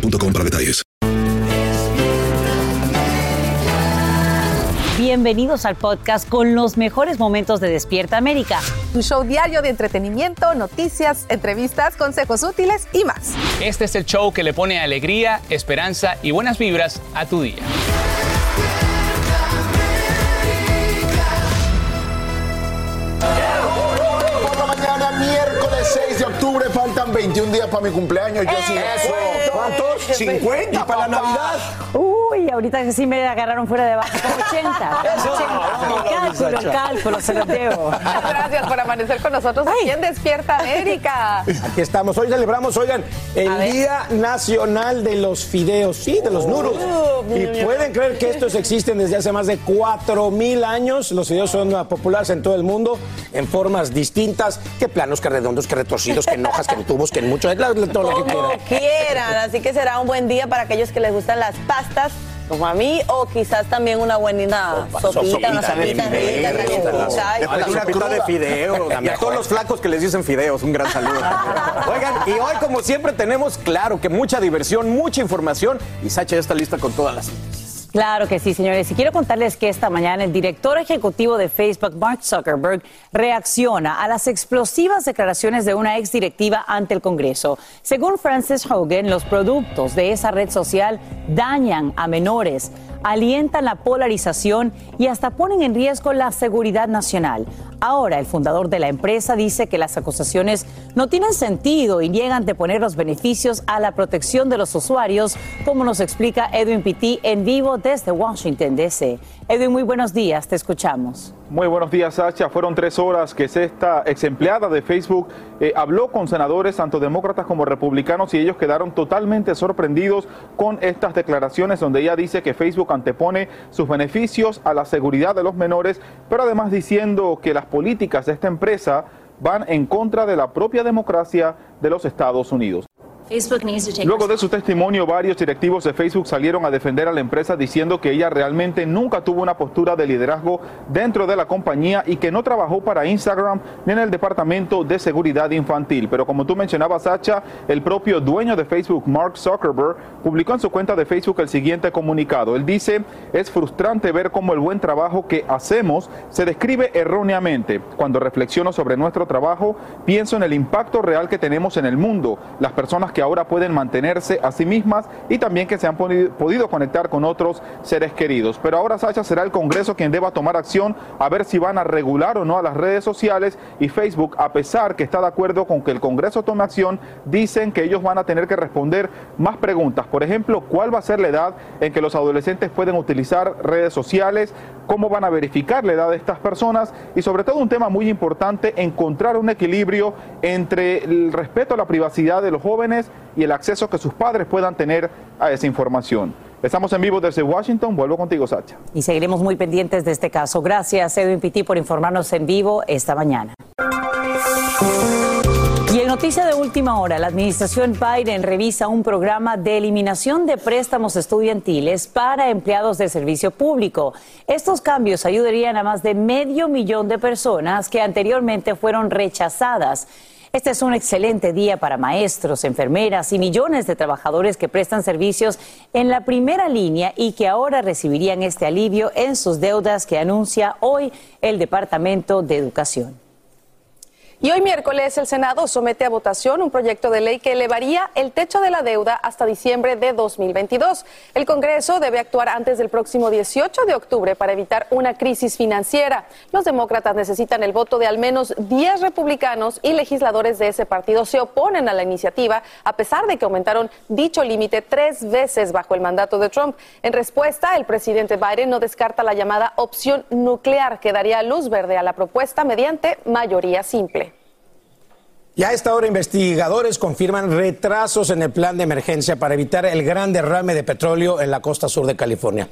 boostmobile.com para detalles. Bienvenidos al podcast con los mejores momentos de Despierta América. Tu show diario de entretenimiento, noticias, entrevistas, consejos útiles y más. Este es el show que le pone alegría, esperanza y buenas vibras a tu día. Por la mañana, miércoles 6 de octubre, faltan 21 días para mi cumpleaños. Yo sí. ¿Cuántos? 50 y para la Navidad. Uy, ahorita sí me agarraron fuera de base, como 80. 80. El cálculo, el cálculo, se los debo. Gracias por amanecer con nosotros aquí en Despierta América. Aquí estamos. Hoy celebramos, oigan, el Día Nacional de los Fideos, sí, de los nuros. y pueden creer que estos existen desde hace más de 4.000 años. Los fideos son ah, populares en todo el mundo, en formas distintas, que planos, que redondos, que retorcidos, que en hojas, que en tubos, que en mucho, todo lo que Como quieran. quieran, así que será un buen día para aquellos que les gustan las pastas. Como a mí, o quizás también una buena sopita, una sopita rica, una sopita de fideos. Y a todos los flacos que les dicen fideos, un gran saludo. Oigan, y hoy, como siempre, tenemos claro que mucha diversión, mucha información. Y Sacha ya está lista con todas las noticias. Claro que sí, señores. Y quiero contarles que esta mañana el director ejecutivo de Facebook, Mark Zuckerberg, reacciona a las explosivas declaraciones de una exdirectiva ante el Congreso. Según Francis Hogan, los productos de esa red social dañan a menores, alientan la polarización y hasta ponen en riesgo la seguridad nacional. Ahora, el fundador de la empresa dice que las acusaciones no tienen sentido y niegan de poner los beneficios a la protección de los usuarios, como nos explica Edwin Pitti en vivo desde Washington, D.C. Edwin, muy buenos días, te escuchamos. Muy buenos días, Sacha. Fueron tres horas que esta ex empleada de Facebook eh, habló con senadores, tanto demócratas como republicanos, y ellos quedaron totalmente sorprendidos con estas declaraciones donde ella dice que Facebook antepone sus beneficios a la seguridad de los menores, pero además diciendo que las políticas de esta empresa van en contra de la propia democracia de los Estados Unidos. Luego de su testimonio, varios directivos de Facebook salieron a defender a la empresa diciendo que ella realmente nunca tuvo una postura de liderazgo dentro de la compañía y que no trabajó para Instagram ni en el departamento de seguridad infantil. Pero como tú mencionabas, Sacha, el propio dueño de Facebook, Mark Zuckerberg, publicó en su cuenta de Facebook el siguiente comunicado. Él dice, es frustrante ver cómo el buen trabajo que hacemos se describe erróneamente. Cuando reflexiono sobre nuestro trabajo, pienso en el impacto real que tenemos en el mundo, las personas que ahora pueden mantenerse a sí mismas y también que se han podido conectar con otros seres queridos. Pero ahora, Sacha, será el Congreso quien deba tomar acción a ver si van a regular o no a las redes sociales y Facebook, a pesar que está de acuerdo con que el Congreso tome acción, dicen que ellos van a tener que responder más preguntas. Por ejemplo, ¿cuál va a ser la edad en que los adolescentes pueden utilizar redes sociales? ¿Cómo van a verificar la edad de estas personas? Y sobre todo un tema muy importante, encontrar un equilibrio entre el respeto a la privacidad de los jóvenes y el acceso que sus padres puedan tener a esa información. Estamos en vivo desde Washington. Vuelvo contigo, Sacha. Y seguiremos muy pendientes de este caso. Gracias, Edwin Pitti, por informarnos en vivo esta mañana. Y en noticia de última hora, la administración Biden revisa un programa de eliminación de préstamos estudiantiles para empleados del servicio público. Estos cambios ayudarían a más de medio millón de personas que anteriormente fueron rechazadas. Este es un excelente día para maestros, enfermeras y millones de trabajadores que prestan servicios en la primera línea y que ahora recibirían este alivio en sus deudas que anuncia hoy el Departamento de Educación. Y hoy miércoles el Senado somete a votación un proyecto de ley que elevaría el techo de la deuda hasta diciembre de 2022. El Congreso debe actuar antes del próximo 18 de octubre para evitar una crisis financiera. Los demócratas necesitan el voto de al menos 10 republicanos y legisladores de ese partido se oponen a la iniciativa a pesar de que aumentaron dicho límite tres veces bajo el mandato de Trump. En respuesta, el presidente Biden no descarta la llamada opción nuclear que daría luz verde a la propuesta mediante mayoría simple. Y a esta hora investigadores confirman retrasos en el plan de emergencia para evitar el gran derrame de petróleo en la costa sur de California.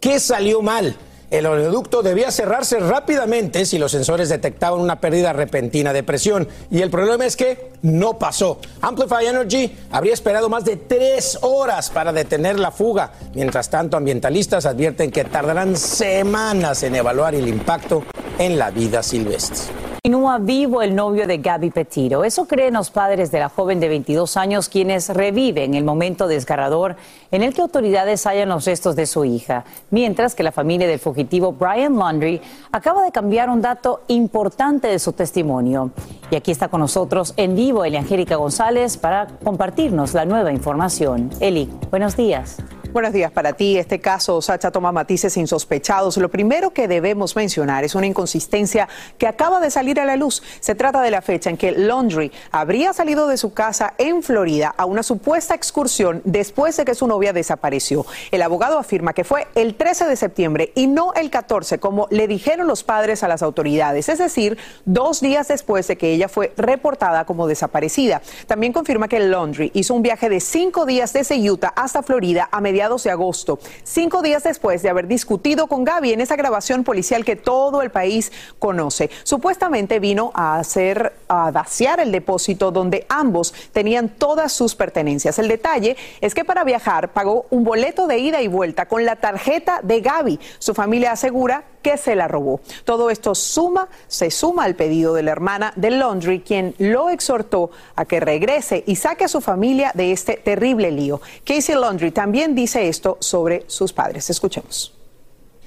¿Qué salió mal? El oleoducto debía cerrarse rápidamente si los sensores detectaban una pérdida repentina de presión. Y el problema es que no pasó. Amplify Energy habría esperado más de tres horas para detener la fuga. Mientras tanto, ambientalistas advierten que tardarán semanas en evaluar el impacto en la vida silvestre. Vivo el novio de Gaby Petiro. Eso creen los padres de la joven de 22 años, quienes reviven el momento desgarrador en el que autoridades hallan los restos de su hija. Mientras que la familia del fugitivo Brian Laundry acaba de cambiar un dato importante de su testimonio. Y aquí está con nosotros en vivo Angélica González para compartirnos la nueva información. Eli, buenos días. Buenos días para ti. Este caso, Sacha, toma matices insospechados. Lo primero que debemos mencionar es una inconsistencia que acaba de salir a la luz. Se trata de la fecha en que Laundry habría salido de su casa en Florida a una supuesta excursión después de que su novia desapareció. El abogado afirma que fue el 13 de septiembre y no el 14, como le dijeron los padres a las autoridades, es decir, dos días después de que ella fue reportada como desaparecida. También confirma que Laundry hizo un viaje de cinco días desde Utah hasta Florida a mediados de agosto, cinco días después de haber discutido con Gaby en esa grabación policial que todo el país conoce. Supuestamente vino a hacer, a vaciar el depósito donde ambos tenían todas sus pertenencias. El detalle es que para viajar pagó un boleto de ida y vuelta con la tarjeta de Gaby. Su familia asegura que se la robó. Todo esto suma, se suma al pedido de la hermana de Laundry, quien lo exhortó a que regrese y saque a su familia de este terrible lío. Casey Laundry también dice esto sobre sus padres. Escuchemos.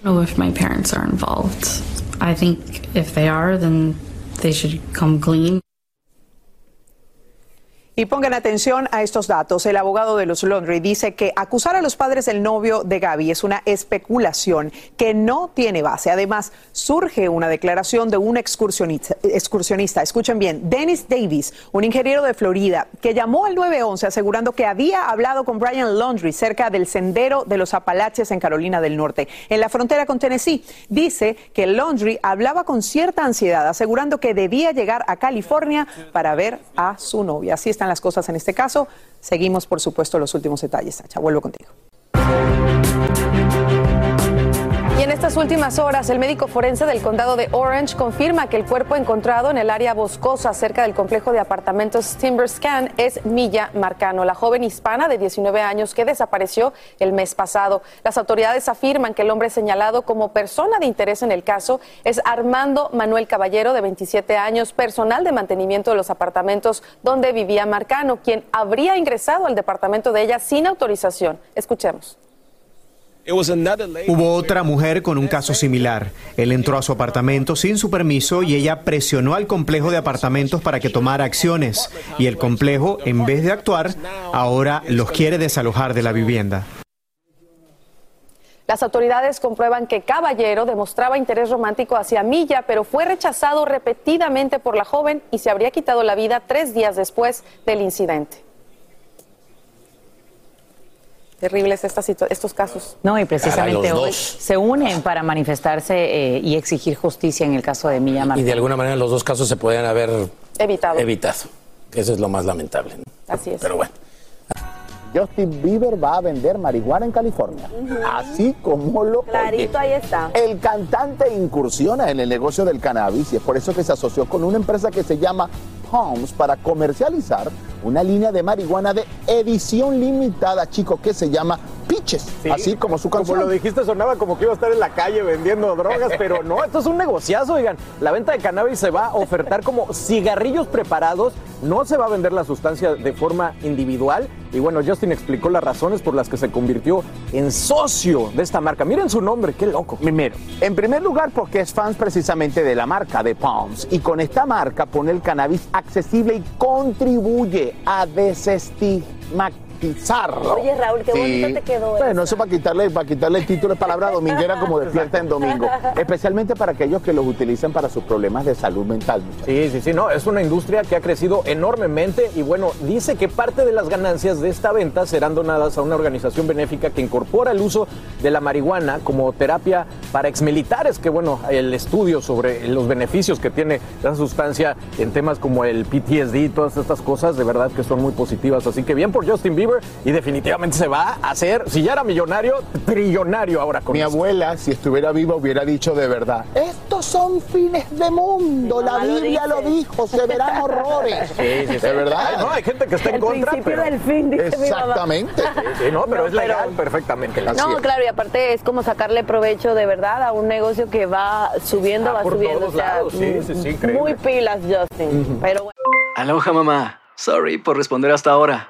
know if my parents are involved. I think if they are, then they should come clean. Y pongan atención a estos datos. El abogado de los Laundry dice que acusar a los padres del novio de Gaby es una especulación que no tiene base. Además, surge una declaración de un excursionista. Escuchen bien, Dennis Davis, un ingeniero de Florida, que llamó al 911 asegurando que había hablado con Brian Laundry cerca del sendero de los Apalaches en Carolina del Norte, en la frontera con Tennessee. Dice que Laundry hablaba con cierta ansiedad, asegurando que debía llegar a California para ver a su novia. Así están las cosas en este caso. Seguimos, por supuesto, los últimos detalles. Sacha, vuelvo contigo. Y en estas últimas horas, el médico forense del condado de Orange confirma que el cuerpo encontrado en el área boscosa cerca del complejo de apartamentos Timberscan es Milla Marcano, la joven hispana de 19 años que desapareció el mes pasado. Las autoridades afirman que el hombre señalado como persona de interés en el caso es Armando Manuel Caballero, de 27 años, personal de mantenimiento de los apartamentos donde vivía Marcano, quien habría ingresado al departamento de ella sin autorización. Escuchemos. Hubo otra mujer con un caso similar. Él entró a su apartamento sin su permiso y ella presionó al complejo de apartamentos para que tomara acciones. Y el complejo, en vez de actuar, ahora los quiere desalojar de la vivienda. Las autoridades comprueban que Caballero demostraba interés romántico hacia Milla, pero fue rechazado repetidamente por la joven y se habría quitado la vida tres días después del incidente. Terribles estas estos casos. No, y precisamente hoy se unen para manifestarse eh, y exigir justicia en el caso de Milla Martínez. Y de alguna manera los dos casos se podían haber evitado. Evitado. Que eso es lo más lamentable. Así es. Pero bueno. Justin Bieber va a vender marihuana en California. Así como lo Clarito, ahí está. El cantante incursiona en el negocio del cannabis y es por eso que se asoció con una empresa que se llama Palms para comercializar una línea de marihuana de edición limitada, chicos, que se llama piches, así como su canción. Como lo dijiste, sonaba como que iba a estar en la calle vendiendo drogas, pero no, esto es un negociazo, oigan. La venta de cannabis se va a ofertar como cigarrillos preparados, no se va a vender la sustancia de forma individual. Y bueno, Justin explicó las razones por las que se convirtió en socio de esta marca. Miren su nombre, qué loco. Primero, en primer lugar, porque es fans precisamente de la marca de Palms. Y con esta marca pone el cannabis accesible y contribuye a desestigmatizar Oye, Raúl, qué bonito te quedó. Bueno, eso para quitarle, para quitarle el título de palabra dominguera como despierta en domingo. Especialmente para aquellos que los utilizan para sus problemas de salud mental. Sí, sí, sí, no, es una industria que ha crecido enormemente y bueno, dice que parte de las ganancias de esta venta serán donadas a una organización benéfica que incorpora el uso de la marihuana como terapia para exmilitares, que bueno, el estudio sobre los beneficios que tiene esa sustancia en temas como el PTSD y todas estas cosas, de verdad que son muy positivas. Así que bien por Justin Bieber y definitivamente se va a hacer, si ya era millonario, trillonario ahora con Mi esto. abuela, si estuviera viva, hubiera dicho de verdad, estos son fines de mundo, la lo Biblia lo, dice. dijo, se verán horrores. Sí, sí, sí. De verdad. Ay, no, hay gente que está en El contra. principio pero- del fin, dice mi mamá. Exactamente. Sí, sí, no, pero No, es legal pero- perfectamente. No, claro, y aparte es como sacarle provecho de verdad a un negocio que va subiendo, Ah, va por subiendo. todos o sea, lados, sí, sí, sí, increíble. muy pilas, Justin. Pero bueno. Aloha mamá. Sorry por responder hasta ahora.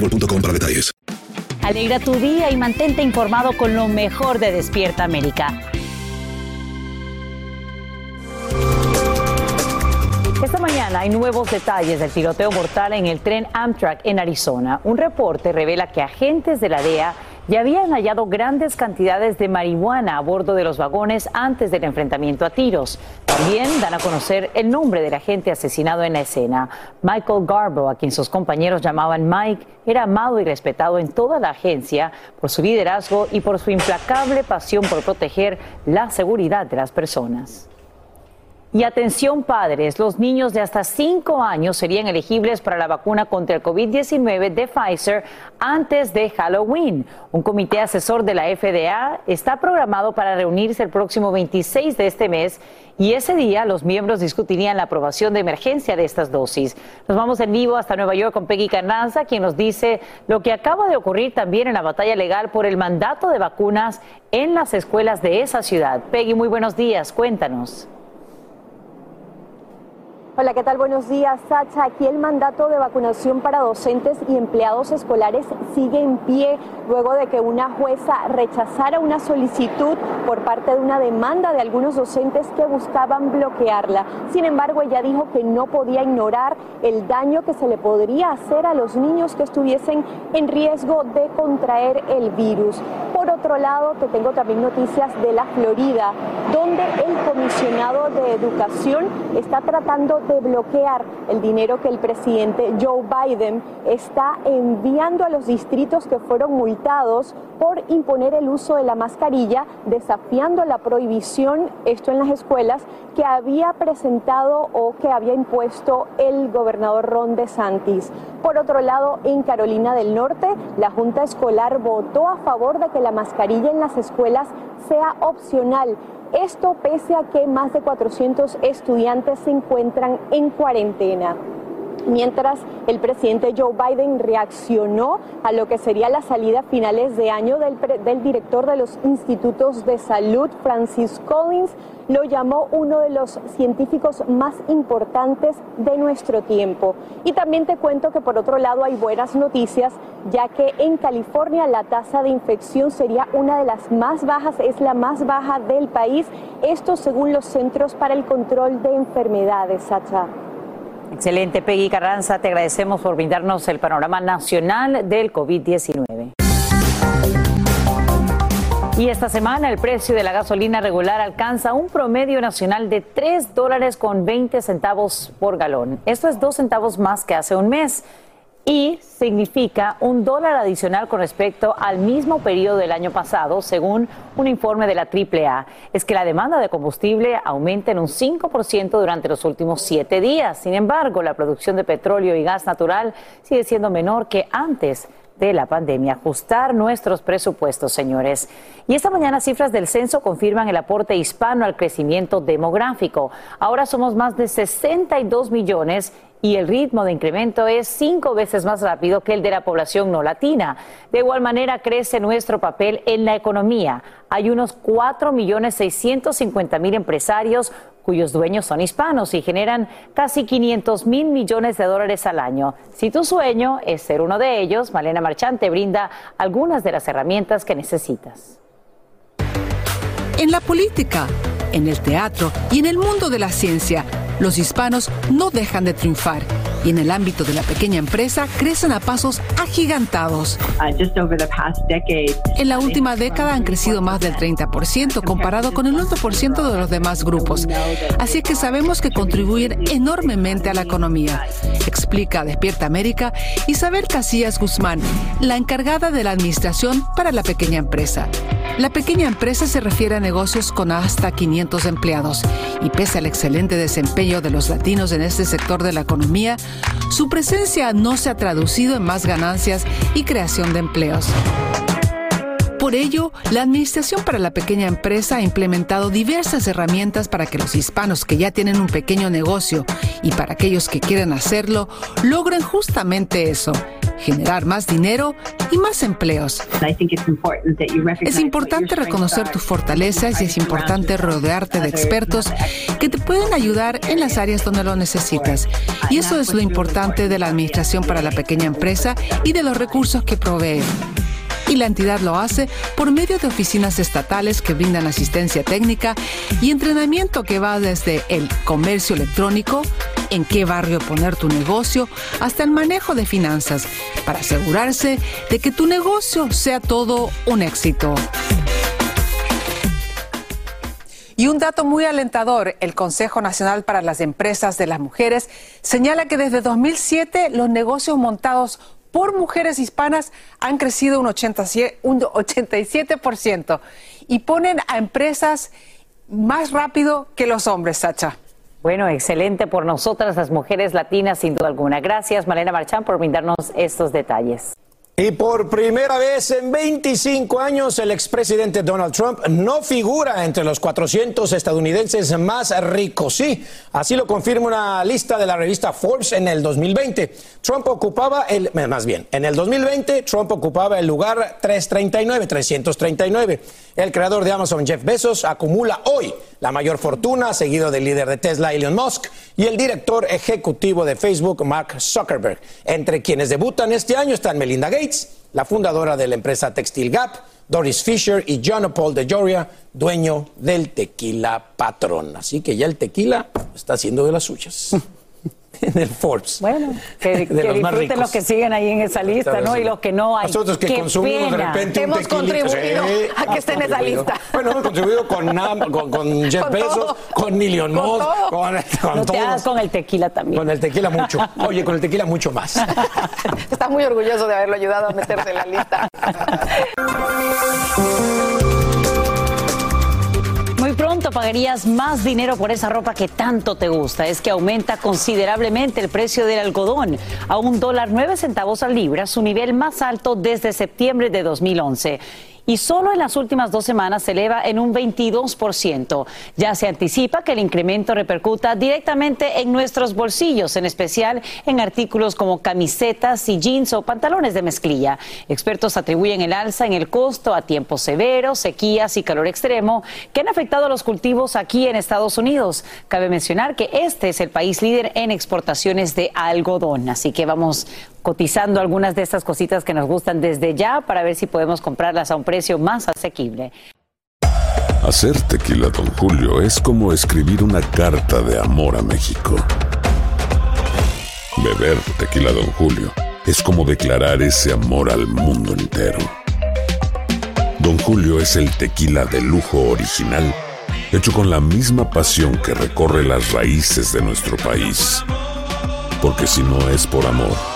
boostmobile.com para detalles. Alegra tu día y mantente informado con lo mejor de Despierta América. Esta mañana hay nuevos detalles del tiroteo mortal en el tren Amtrak en Arizona. Un reporte revela que agentes de la DEA ya habían hallado grandes cantidades de marihuana a bordo de los vagones antes del enfrentamiento a tiros. También dan a conocer el nombre del agente asesinado en la escena. Michael Garbo, a quien sus compañeros llamaban Mike, era amado y respetado en toda la agencia por su liderazgo y por su implacable pasión por proteger la seguridad de las personas. Y atención padres, los niños de hasta 5 años serían elegibles para la vacuna contra el COVID-19 de Pfizer antes de Halloween. Un comité asesor de la FDA está programado para reunirse el próximo 26 de este mes y ese día los miembros discutirían la aprobación de emergencia de estas dosis. Nos vamos en vivo hasta Nueva York con Peggy Carranza, quien nos dice lo que acaba de ocurrir también en la batalla legal por el mandato de vacunas en las escuelas de esa ciudad. Peggy, muy buenos días, cuéntanos. Hola, ¿qué tal? Buenos días, Sacha. Aquí el mandato de vacunación para docentes y empleados escolares sigue en pie luego de que una jueza rechazara una solicitud por parte de una demanda de algunos docentes que buscaban bloquearla. Sin embargo, ella dijo que no podía ignorar el daño que se le podría hacer a los niños que estuviesen en riesgo de contraer el virus. Por otro lado, te tengo también noticias de la Florida, donde el comisionado de educación está tratando de bloquear el dinero que el presidente Joe Biden está enviando a los distritos que fueron multados por imponer el uso de la mascarilla, desafiando la prohibición, esto en las escuelas, que había presentado o que había impuesto el gobernador Ron DeSantis. por otro lado, en Carolina del Norte, la Junta Escolar votó a favor de que la mascarilla en las escuelas sea opcional. Esto pese a que más de 400 estudiantes se encuentran en cuarentena mientras el presidente Joe Biden reaccionó a lo que sería la salida a finales de año del, director de los institutos de salud, Francis Collins, lo llamó uno de los científicos más importantes de nuestro tiempo. Y también te cuento que por otro lado hay buenas noticias, ya que en California la tasa de infección sería una de las más bajas, es la más baja del país, esto según los Centros para el Control de Enfermedades, Sacha. Excelente, Peggy Carranza, te agradecemos por brindarnos el panorama nacional del COVID-19. Y esta semana el precio de la gasolina regular alcanza un promedio nacional de 3 dólares con 20 centavos por galón. Esto es dos centavos más que hace un mes y significa un dólar adicional con respecto al mismo periodo del año pasado, según un informe de la AAA. Es que la demanda de combustible aumenta en un 5% durante los últimos siete días. Sin embargo, la producción de petróleo y gas natural sigue siendo menor que antes de la pandemia. Ajustar nuestros presupuestos, señores. Y esta mañana cifras del censo confirman el aporte hispano al crecimiento demográfico. Ahora somos más de 62 millones y el ritmo de incremento es cinco veces más rápido que el de la población no latina. De igual manera crece nuestro papel en la economía. Hay unos 4 millones 650 mil empresarios cuyos dueños son hispanos y generan casi 500 mil millones de dólares al año. Si tu sueño es ser uno de ellos, Malena Marchante brinda algunas de las herramientas que necesitas. En la política, en el teatro y en el mundo de la ciencia, los hispanos no dejan de triunfar y en el ámbito de la pequeña empresa crecen a pasos agigantados. En la última década han crecido más del 30% comparado con el 1% de los demás grupos. Así que sabemos que contribuyen enormemente a la economía. Explica Despierta América Isabel Casillas Guzmán, la encargada de la administración para la pequeña empresa. La pequeña empresa se refiere a negocios con hasta 500 empleados y pese al excelente desempeño de los latinos en este sector de la economía, su presencia no se ha traducido en más ganancias y creación de empleos. Por ello, la Administración para la Pequeña Empresa ha implementado diversas herramientas para que los hispanos que ya tienen un pequeño negocio y para aquellos que quieren hacerlo logren justamente eso, generar más dinero y más empleos. Es importante reconocer tus fortalezas y es importante rodearte de expertos que te pueden ayudar en las áreas donde lo necesitas. Y eso es lo importante de la Administración para la Pequeña Empresa y de los recursos que provee y la entidad lo hace por medio de oficinas estatales que brindan asistencia técnica y entrenamiento que va desde el comercio electrónico, en qué barrio poner tu negocio, hasta el manejo de finanzas, para asegurarse de que tu negocio sea todo un éxito. Y un dato muy alentador, el Consejo Nacional para las Empresas de las Mujeres señala que desde 2007 los negocios montados por mujeres hispanas han crecido un, 87% y ponen a empresas más rápido que los hombres, Sacha. Bueno, excelente por nosotras las mujeres latinas, sin duda alguna. Gracias, Malena Marchán, por brindarnos estos detalles. Y por primera vez en 25 años, el expresidente Donald Trump no figura entre los 400 estadounidenses más ricos. Sí, así lo confirma una lista de la revista Forbes en el 2020. Trump ocupaba el, más bien, en el 2020 Trump ocupaba el lugar 339, 339. El creador de Amazon, Jeff Bezos, acumula hoy la mayor fortuna, seguido del líder de Tesla, Elon Musk, y el director ejecutivo de Facebook, Mark Zuckerberg. Entre quienes debutan este año están Melinda Gates, la fundadora de la empresa Textil Gap, Doris Fisher y John Paul de Joria, dueño del tequila patrón. Así que ya el tequila está haciendo de las suyas. en el Forbes. Bueno, que, disfruten los que siguen ahí en esa lista, ¿no? Y los que no hay. Nosotros que consumimos de repente hemos un contribuido a que esté en esa lista. Bueno, hemos contribuido con, con, con Jeff Bezos, con Million Moss, con, con, no te con el tequila también. Con el tequila mucho. Oye, con el tequila mucho más. Está muy orgulloso de haberlo ayudado a meterse en la lista. Pagarías más dinero por esa ropa que tanto te gusta. Es que aumenta considerablemente el precio del algodón a un dólar nueve centavos al libra, su nivel más alto desde septiembre de 2011 y solo en las últimas dos semanas se eleva en un 22%. Ya se anticipa que el incremento repercuta directamente en nuestros bolsillos, en especial en artículos como camisetas y jeans o pantalones de mezclilla. Expertos atribuyen el alza en el costo a tiempos severos, sequías y calor extremo que han afectado a los cultivos aquí en Estados Unidos. Cabe mencionar que este es el país líder en exportaciones de algodón, así que vamos cotizando algunas de estas cositas que nos gustan desde ya para ver si podemos comprarlas a un precio más asequible. Hacer tequila, don Julio, es como escribir una carta de amor a México. Beber tequila, don Julio, es como declarar ese amor al mundo entero. Don Julio es el tequila de lujo original, hecho con la misma pasión que recorre las raíces de nuestro país. Porque si no es por amor,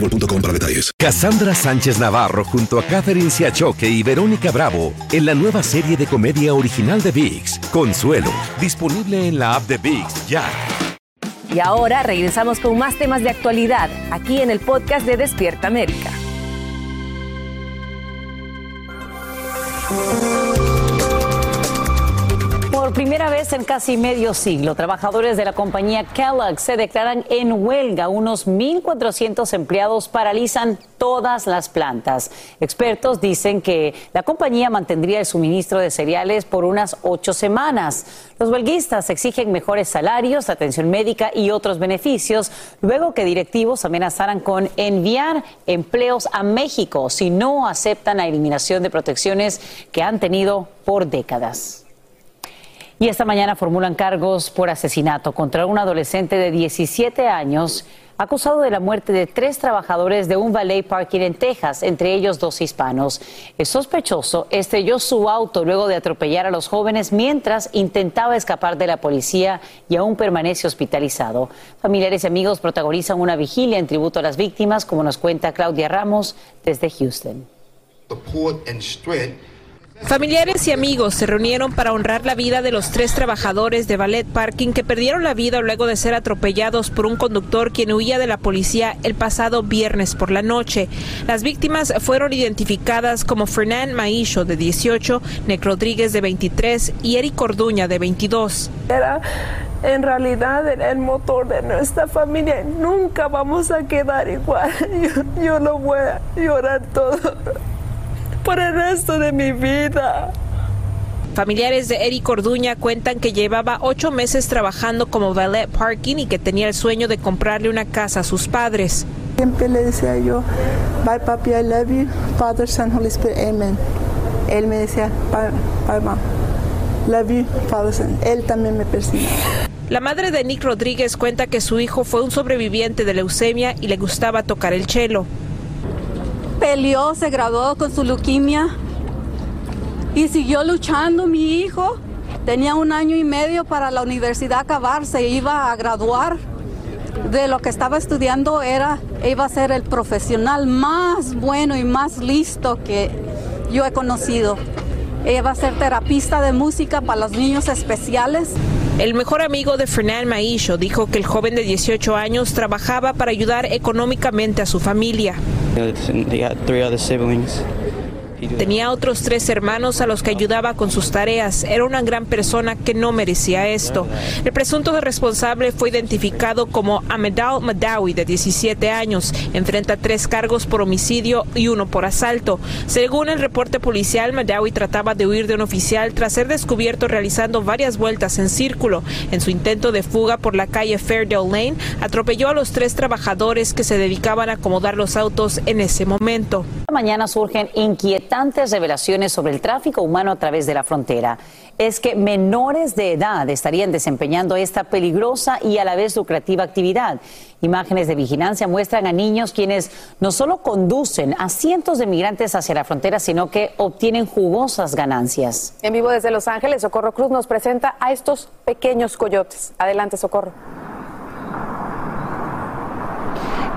boostmobile.com para detalles. Cassandra Sánchez Navarro junto a Catherine Siachoque y Verónica Bravo en la nueva serie de comedia original de VIX, Consuelo, disponible en la app de VIX ya. Y ahora regresamos con más temas de actualidad aquí en el podcast de Despierta América. Por primera vez en casi medio siglo, trabajadores de la compañía Kellogg se declaran en huelga. Unos 1.400 empleados paralizan todas las plantas. Expertos dicen que la compañía mantendría el suministro de cereales por unas ocho semanas. Los huelguistas exigen mejores salarios, atención médica y otros beneficios, luego que directivos amenazaran con enviar empleos a México si no aceptan la eliminación de protecciones que han tenido por décadas. Y esta mañana formulan cargos por asesinato contra un adolescente de 17 años acusado de la muerte de tres trabajadores de un valet parking en Texas, entre ellos dos hispanos. El sospechoso estrelló su auto luego de atropellar a los jóvenes mientras intentaba escapar de la policía y aún permanece hospitalizado. Familiares y amigos protagonizan una vigilia en tributo a las víctimas, como nos cuenta Claudia Ramos desde Houston. Familiares y amigos se reunieron para honrar la vida de los tres trabajadores de Ballet Parking que perdieron la vida luego de ser atropellados por un conductor quien huía de la policía el pasado viernes por la noche. Las víctimas fueron identificadas como Fernán Maisho de 18, Nec Rodríguez de 23 y Eric Corduña de 22. Era en realidad el motor de nuestra familia. Nunca vamos a quedar igual. Yo, yo no voy a llorar todo por el resto de mi vida. Familiares de Eric Orduña cuentan que llevaba ocho meses trabajando como valet parking y que tenía el sueño de comprarle una casa a sus padres. Siempre le decía yo, bye papi, I love you, Father, Son, Holy Spirit, Amen. Él me decía, bye, bye mom, love you, Father, Son. Él también me persigue. La madre de Nick Rodríguez cuenta que su hijo fue un sobreviviente de leucemia y le gustaba tocar el cello se graduó con su leucemia y siguió luchando mi hijo. Tenía un año y medio para la universidad acabar, se iba a graduar. De lo que estaba estudiando era, iba a ser el profesional más bueno y más listo que yo he conocido. Iba a ser terapista de música para los niños especiales. El mejor amigo de Fernán Maisho dijo que el joven de 18 años trabajaba para ayudar económicamente a su familia. Tenía otros tres hermanos a los que ayudaba con sus tareas. Era una gran persona que no merecía esto. El presunto responsable fue identificado como Amedal Madawi, de 17 años. Enfrenta tres cargos por homicidio y uno por asalto. Según el reporte policial, Madawi trataba de huir de un oficial tras ser descubierto realizando varias vueltas en círculo. En su intento de fuga por la calle Fairdale Lane, atropelló a los tres trabajadores que se dedicaban a acomodar los autos en ese momento. Mañana surgen inquietantes revelaciones sobre el tráfico humano a través de la frontera. Es que menores de edad estarían desempeñando esta peligrosa y a la vez lucrativa actividad. Imágenes de vigilancia muestran a niños quienes no solo conducen a cientos de migrantes hacia la frontera, sino que obtienen jugosas ganancias. En vivo desde Los Ángeles, Socorro Cruz nos presenta a estos pequeños coyotes. Adelante, Socorro.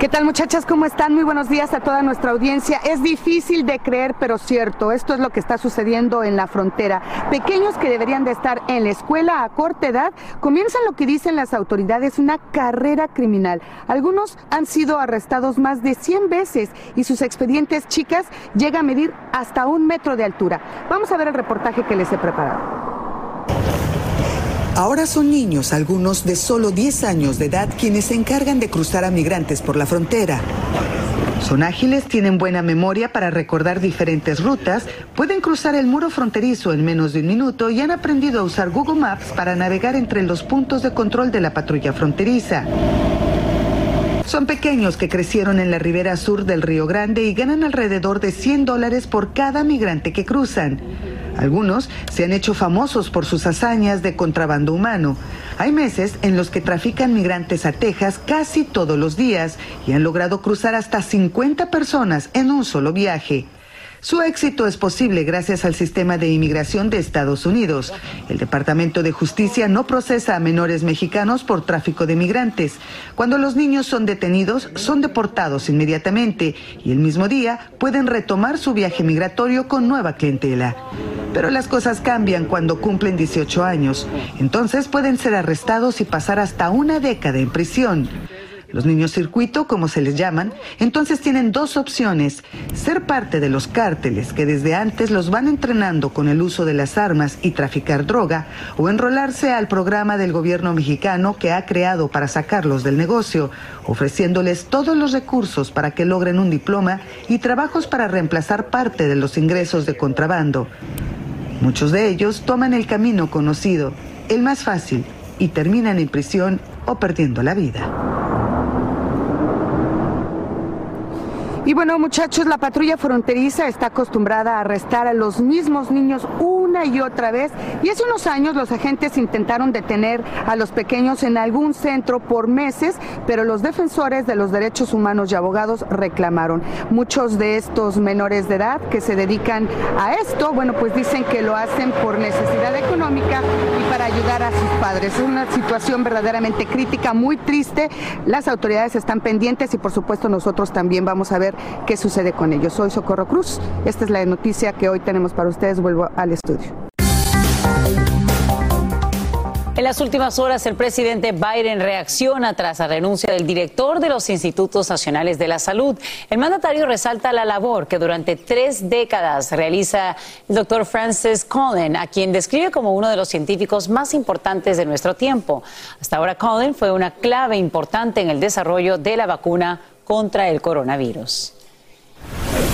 ¿Qué tal muchachas? ¿Cómo están? Muy buenos días a toda nuestra audiencia. Es difícil de creer, pero cierto. Esto es lo que está sucediendo en la frontera. Pequeños que deberían de estar en la escuela a corta edad comienzan lo que dicen las autoridades, una carrera criminal. Algunos han sido arrestados más de 100 veces y sus expedientes chicas llegan a medir hasta un metro de altura. Vamos a ver el reportaje que les he preparado. Ahora son niños, algunos de solo 10 años de edad, quienes se encargan de cruzar a migrantes por la frontera. Son ágiles, tienen buena memoria para recordar diferentes rutas, pueden cruzar el muro fronterizo en menos de un minuto y han aprendido a usar Google Maps para navegar entre los puntos de control de la patrulla fronteriza. Son pequeños que crecieron en la ribera sur del Río Grande y ganan alrededor de 100 dólares por cada migrante que cruzan. Algunos se han hecho famosos por sus hazañas de contrabando humano. Hay meses en los que trafican migrantes a Texas casi todos los días y han logrado cruzar hasta 50 personas en un solo viaje. Su éxito es posible gracias al sistema de inmigración de Estados Unidos. El Departamento de Justicia no procesa a menores mexicanos por tráfico de migrantes. Cuando los niños son detenidos, son deportados inmediatamente y el mismo día pueden retomar su viaje migratorio con nueva clientela. Pero las cosas cambian cuando cumplen 18 años. Entonces pueden ser arrestados y pasar hasta una década en prisión. Los niños circuito, como se les llaman, entonces tienen dos opciones. Ser parte de los cárteles que desde antes los van entrenando con el uso de las armas y traficar droga, o enrolarse al programa del gobierno mexicano que ha creado para sacarlos del negocio, ofreciéndoles todos los recursos para que logren un diploma y trabajos para reemplazar parte de los ingresos de contrabando. Muchos de ellos toman el camino conocido, el más fácil, y terminan en prisión o perdiendo la vida. Y bueno, muchachos, la patrulla fronteriza está acostumbrada a arrestar a los mismos niños una y otra vez. Y hace unos años los agentes intentaron detener a los pequeños en algún centro por meses, pero los defensores de los derechos humanos y abogados reclamaron. Muchos de estos menores de edad que se dedican a esto, bueno, pues dicen que lo hacen por necesidad económica y para ayudar a sus padres. Es una situación verdaderamente crítica, muy triste. Las autoridades están pendientes y por supuesto nosotros también vamos a ver qué sucede con ellos. Soy Socorro Cruz. Esta es la noticia que hoy tenemos para ustedes. Vuelvo al estudio. En las últimas horas, el presidente Biden reacciona tras la renuncia del director de los Institutos Nacionales de la Salud. El mandatario resalta la labor que durante tres décadas realiza el doctor Francis Collin, a quien describe como uno de los científicos más importantes de nuestro tiempo. Hasta ahora, Collin fue una clave importante en el desarrollo de la vacuna contra el coronavirus.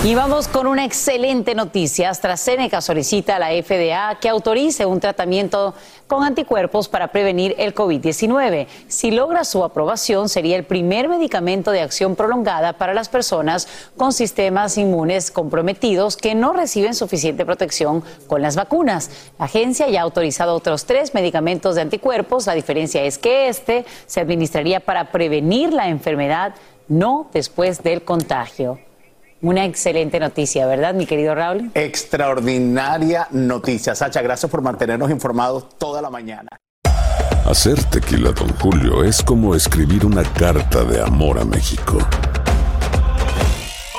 Y vamos con una excelente noticia. AstraZeneca solicita a la FDA que autorice un tratamiento con anticuerpos para prevenir el COVID-19. Si logra su aprobación, sería el primer medicamento de acción prolongada para las personas con sistemas inmunes comprometidos que no reciben suficiente protección con las vacunas. La agencia ya ha autorizado otros tres medicamentos de anticuerpos. La diferencia es que este se administraría para prevenir la enfermedad, no después del contagio. Una excelente noticia, ¿verdad, mi querido Raúl? Extraordinaria noticia. Sacha, gracias por mantenernos informados toda la mañana. Hacer tequila, don Julio, es como escribir una carta de amor a México.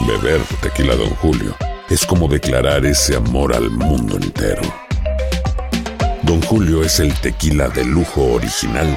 Beber tequila, don Julio, es como declarar ese amor al mundo entero. Don Julio es el tequila de lujo original,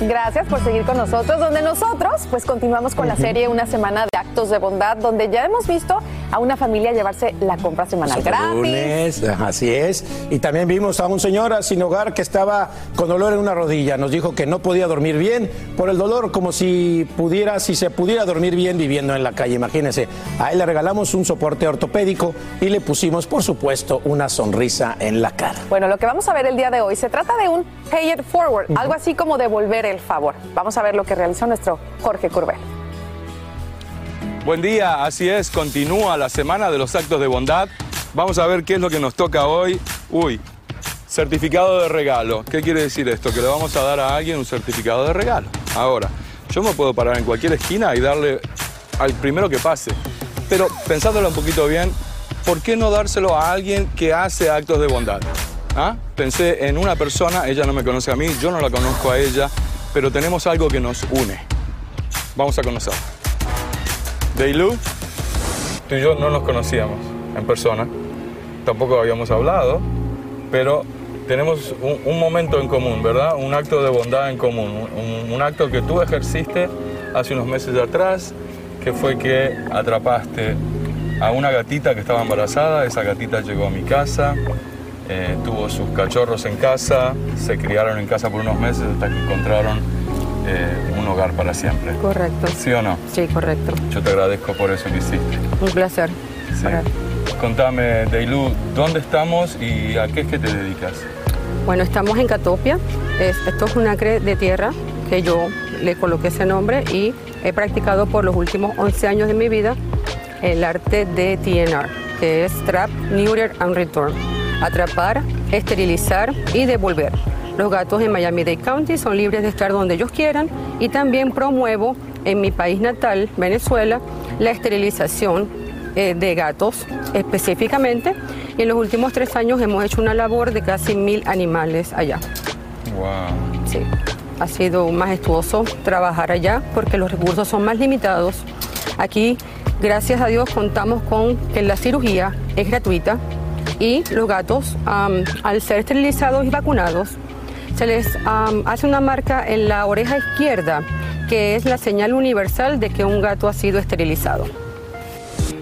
Gracias por seguir con nosotros, donde nosotros pues continuamos con la serie Una Semana de Actos de Bondad, donde ya hemos visto a una familia llevarse la compra semanal gratis. Lunes, así es. Y también vimos a un señor sin hogar que estaba con dolor en una rodilla. Nos dijo que no podía dormir bien por el dolor, como si pudiera, si se pudiera dormir bien viviendo en la calle. Imagínense. A él le regalamos un soporte ortopédico y le pusimos, por supuesto, una sonrisa en la cara. Bueno, lo que vamos a ver el día de hoy se trata de un pay it forward, algo así como devolver el favor. Vamos a ver lo que realizó nuestro Jorge Curbel. Buen día, así es, continúa la semana de los actos de bondad. Vamos a ver qué es lo que nos toca hoy. Uy, certificado de regalo. ¿Qué quiere decir esto? Que le vamos a dar a alguien un certificado de regalo. Ahora, yo me puedo parar en cualquier esquina y darle al primero que pase. Pero pensándolo un poquito bien, ¿por qué no dárselo a alguien que hace actos de bondad? ¿Ah? Pensé en una persona, ella no me conoce a mí, yo no la conozco a ella, pero tenemos algo que nos une. Vamos a conocerla. Deilu, tú y yo no nos conocíamos en persona, tampoco habíamos hablado, pero tenemos un, un momento en común, ¿verdad? Un acto de bondad en común, un, un acto que tú ejerciste hace unos meses atrás, que fue que atrapaste a una gatita que estaba embarazada, esa gatita llegó a mi casa, eh, tuvo sus cachorros en casa, se criaron en casa por unos meses hasta que encontraron eh, un hogar para siempre. Correcto. ¿Sí o no? Sí, correcto. Yo te agradezco por eso que hiciste. Un placer. Sí. Contame, Deilu, ¿dónde estamos y a qué es que te dedicas? Bueno, estamos en Catopia. Es- esto es un acre de tierra que yo le coloqué ese nombre y he practicado por los últimos 11 años de mi vida el arte de TNR, que es Trap, Neuter and Return. Atrapar, esterilizar y devolver. Los gatos en Miami-Dade County son libres de estar donde ellos quieran y también promuevo en mi país natal, Venezuela, la esterilización eh, de gatos específicamente. Y en los últimos tres años hemos hecho una labor de casi mil animales allá. Wow. Sí, ha sido majestuoso trabajar allá porque los recursos son más limitados. Aquí, gracias a Dios, contamos con que la cirugía es gratuita y los gatos, al ser esterilizados y vacunados, se les hace una marca en la oreja izquierda, que es la señal universal de que un gato ha sido esterilizado.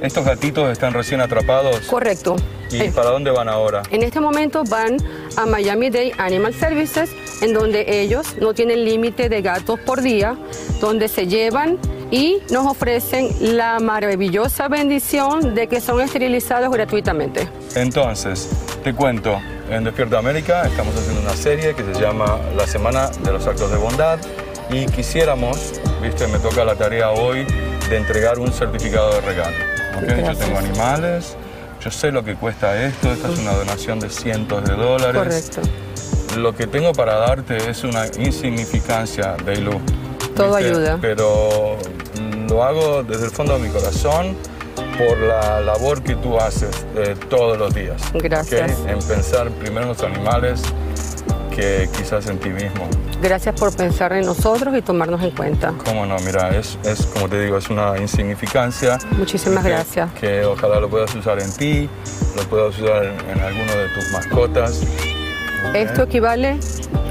¿Estos gatitos están recién atrapados? Correcto. ¿Y para dónde van ahora? En este momento van a Miami-Dade Animal Services, en donde ellos no tienen límite de gatos por día, donde se llevan y nos ofrecen la maravillosa bendición de que son esterilizados gratuitamente. Entonces, te cuento, en Despierta América estamos haciendo una serie que se llama La Semana de los Actos de Bondad y quisiéramos, viste, me toca la tarea hoy de entregar un certificado de regalo. ¿ok? Yo tengo animales, yo sé lo que cuesta esto, esta es una donación de cientos de dólares. Correcto. Lo que tengo para darte es una insignificancia, Beilu. Todo ¿viste? ayuda. Pero lo hago desde el fondo de mi corazón por la labor que tú haces eh, todos los días. Gracias. ¿ok? En pensar primero en los animales que quizás en ti mismo. Gracias por pensar en nosotros y tomarnos en cuenta. Cómo no, mira, es, es como te digo, es una insignificancia. Muchísimas que- gracias. Que ojalá lo puedas usar en ti, lo puedas usar en, en alguno de tus mascotas. Esto equivale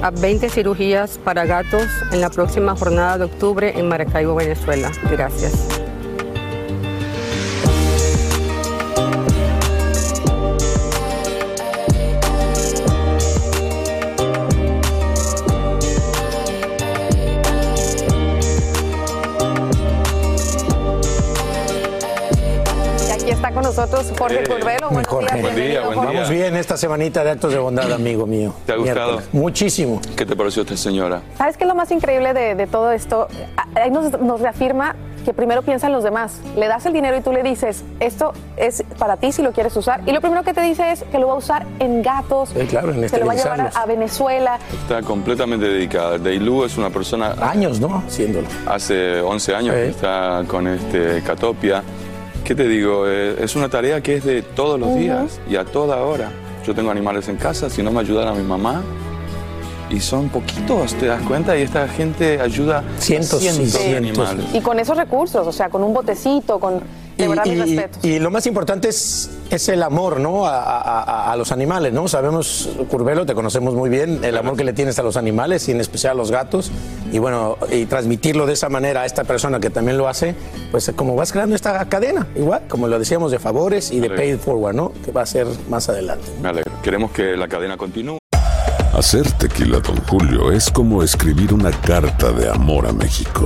a 20 cirugías para gatos en la próxima jornada de octubre en Maracaibo, Venezuela. Gracias. Nosotros Jorge Eh, Curbelo. Buenos Jorge. días, Buen día, buen Jorge. Vamos bien esta semanita de actos de bondad, amigo mío. ¿Te ha gustado? Miércoles. Muchísimo. ¿Qué te pareció esta señora? ¿Sabes qué es lo más increíble de, de todo esto? Ahí nos, nos reafirma que primero piensa en los demás. Le das el dinero y tú le dices, esto es para ti si lo quieres usar. Y lo primero que te dice es que lo va a usar en gatos. Sí, claro, en Se lo va a llevar a, a Venezuela. Está completamente dedicada. Deilu es una persona... Años, ¿no? Haciéndolo. Hace 11 años que está con este Catopia. ¿Qué te digo? Eh, es una tarea que es de todos los días y a toda hora. Yo tengo animales en casa, si no me ayudara mi mamá. Y son poquitos, ¿te das cuenta? Y esta gente ayuda Cientos y a cientos de cientos. animales. Y con esos recursos, o sea, con un botecito, con... De verdad, mis y, respetos. y lo más importante es, es el amor, ¿no? A, a- a- a los animales, ¿no? Sabemos, Curbelo, te conocemos muy bien, el amor que le tienes a los animales y en especial a los gatos. Y bueno, y transmitirlo de esa manera a esta persona que también lo hace, pues como vas creando esta cadena, igual, como lo decíamos, de favores y de pay it forward, ¿no? Que va a ser más adelante. Alegro. Queremos que la cadena continúe. Hacer tequila, Don Julio, es como escribir una carta de amor a México.